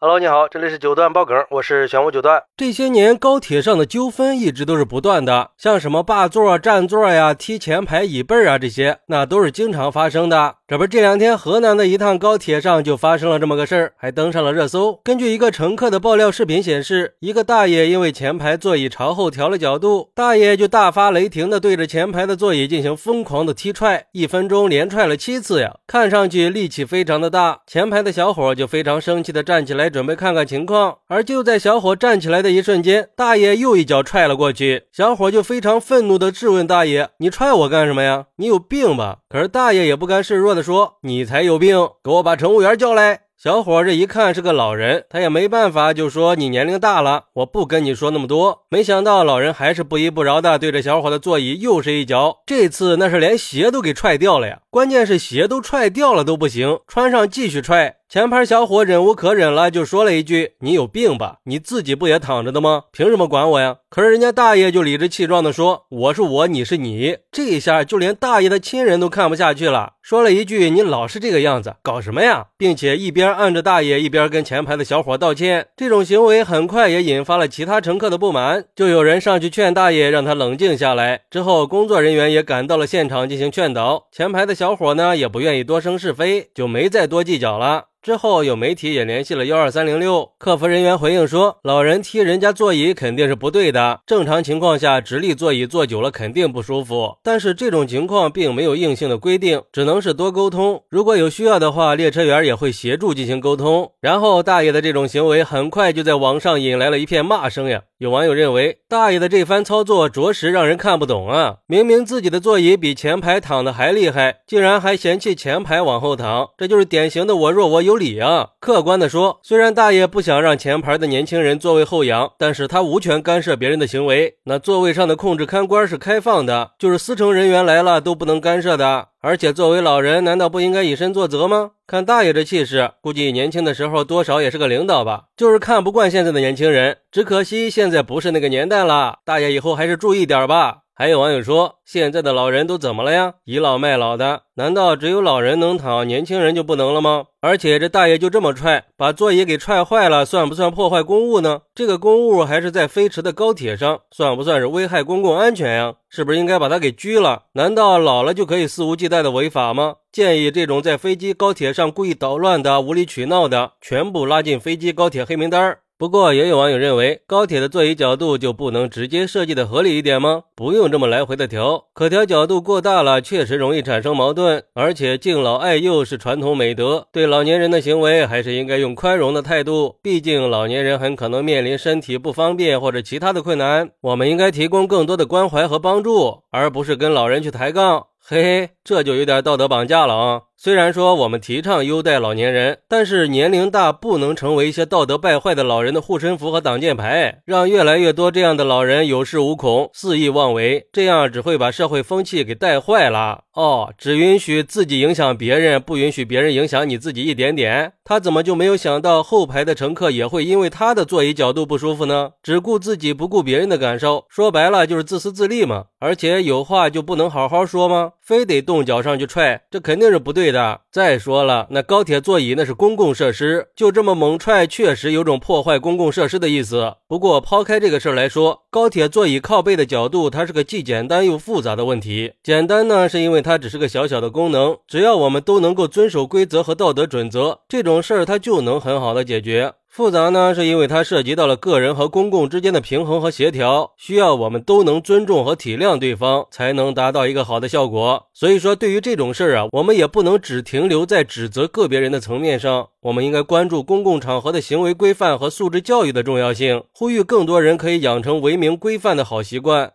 Hello，你好，这里是九段爆梗，我是玄武九段。这些年高铁上的纠纷一直都是不断的，像什么霸座、占座呀、踢前排椅背啊这些，那都是经常发生的。这不这两天河南的一趟高铁上就发生了这么个事儿，还登上了热搜。根据一个乘客的爆料视频显示，一个大爷因为前排座椅朝后调了角度，大爷就大发雷霆的对着前排的座椅进行疯狂的踢踹，一分钟连踹了七次呀，看上去力气非常的大。前排的小伙就非常生气的站起来。准备看看情况，而就在小伙站起来的一瞬间，大爷又一脚踹了过去。小伙就非常愤怒地质问大爷：“你踹我干什么呀？你有病吧？”可是大爷也不甘示弱地说：“你才有病，给我把乘务员叫来。”小伙这一看是个老人，他也没办法，就说：“你年龄大了，我不跟你说那么多。”没想到老人还是不依不饶的对着小伙的座椅又是一脚，这次那是连鞋都给踹掉了呀！关键是鞋都踹掉了都不行，穿上继续踹。前排小伙忍无可忍了，就说了一句：“你有病吧？你自己不也躺着的吗？凭什么管我呀？”可是人家大爷就理直气壮地说：“我是我，你是你。”这一下就连大爷的亲人都看不下去了，说了一句：“你老是这个样子，搞什么呀？”并且一边按着大爷，一边跟前排的小伙道歉。这种行为很快也引发了其他乘客的不满，就有人上去劝大爷，让他冷静下来。之后工作人员也赶到了现场进行劝导。前排的小小伙呢，也不愿意多生是非，就没再多计较了。之后有媒体也联系了幺二三零六客服人员，回应说，老人踢人家座椅肯定是不对的。正常情况下，直立座椅坐久了肯定不舒服。但是这种情况并没有硬性的规定，只能是多沟通。如果有需要的话，列车员也会协助进行沟通。然后大爷的这种行为很快就在网上引来了一片骂声呀。有网友认为，大爷的这番操作着实让人看不懂啊！明明自己的座椅比前排躺的还厉害，竟然还嫌弃前排往后躺，这就是典型的我弱我有理啊！客观的说，虽然大爷不想让前排的年轻人座位后仰，但是他无权干涉别人的行为。那座位上的控制看官是开放的，就是司乘人员来了都不能干涉的。而且作为老人，难道不应该以身作则吗？看大爷这气势，估计年轻的时候多少也是个领导吧。就是看不惯现在的年轻人，只可惜现在不是那个年代了。大爷以后还是注意点吧。还有网友说，现在的老人都怎么了呀？倚老卖老的，难道只有老人能躺，年轻人就不能了吗？而且这大爷就这么踹，把座椅给踹坏了，算不算破坏公物呢？这个公物还是在飞驰的高铁上，算不算是危害公共安全呀？是不是应该把他给拘了？难道老了就可以肆无忌惮的违法吗？建议这种在飞机、高铁上故意捣乱的、无理取闹的，全部拉进飞机、高铁黑名单。不过，也有网友认为，高铁的座椅角度就不能直接设计的合理一点吗？不用这么来回的调，可调角度过大了，确实容易产生矛盾。而且敬老爱幼是传统美德，对老年人的行为还是应该用宽容的态度。毕竟老年人很可能面临身体不方便或者其他的困难，我们应该提供更多的关怀和帮助，而不是跟老人去抬杠。嘿嘿，这就有点道德绑架了啊！虽然说我们提倡优待老年人，但是年龄大不能成为一些道德败坏的老人的护身符和挡箭牌，让越来越多这样的老人有恃无恐、肆意妄为，这样只会把社会风气给带坏了。哦，只允许自己影响别人，不允许别人影响你自己一点点。他怎么就没有想到后排的乘客也会因为他的座椅角度不舒服呢？只顾自己不顾别人的感受，说白了就是自私自利嘛。而且有话就不能好好说吗？非得动脚上去踹，这肯定是不对。对的，再说了，那高铁座椅那是公共设施，就这么猛踹，确实有种破坏公共设施的意思。不过抛开这个事儿来说，高铁座椅靠背的角度，它是个既简单又复杂的问题。简单呢，是因为它只是个小小的功能，只要我们都能够遵守规则和道德准则，这种事儿它就能很好的解决。复杂呢，是因为它涉及到了个人和公共之间的平衡和协调，需要我们都能尊重和体谅对方，才能达到一个好的效果。所以说，对于这种事儿啊，我们也不能只停留在指责个别人的层面上，我们应该关注公共场合的行为规范和素质教育的重要性，呼吁更多人可以养成文明规范的好习惯。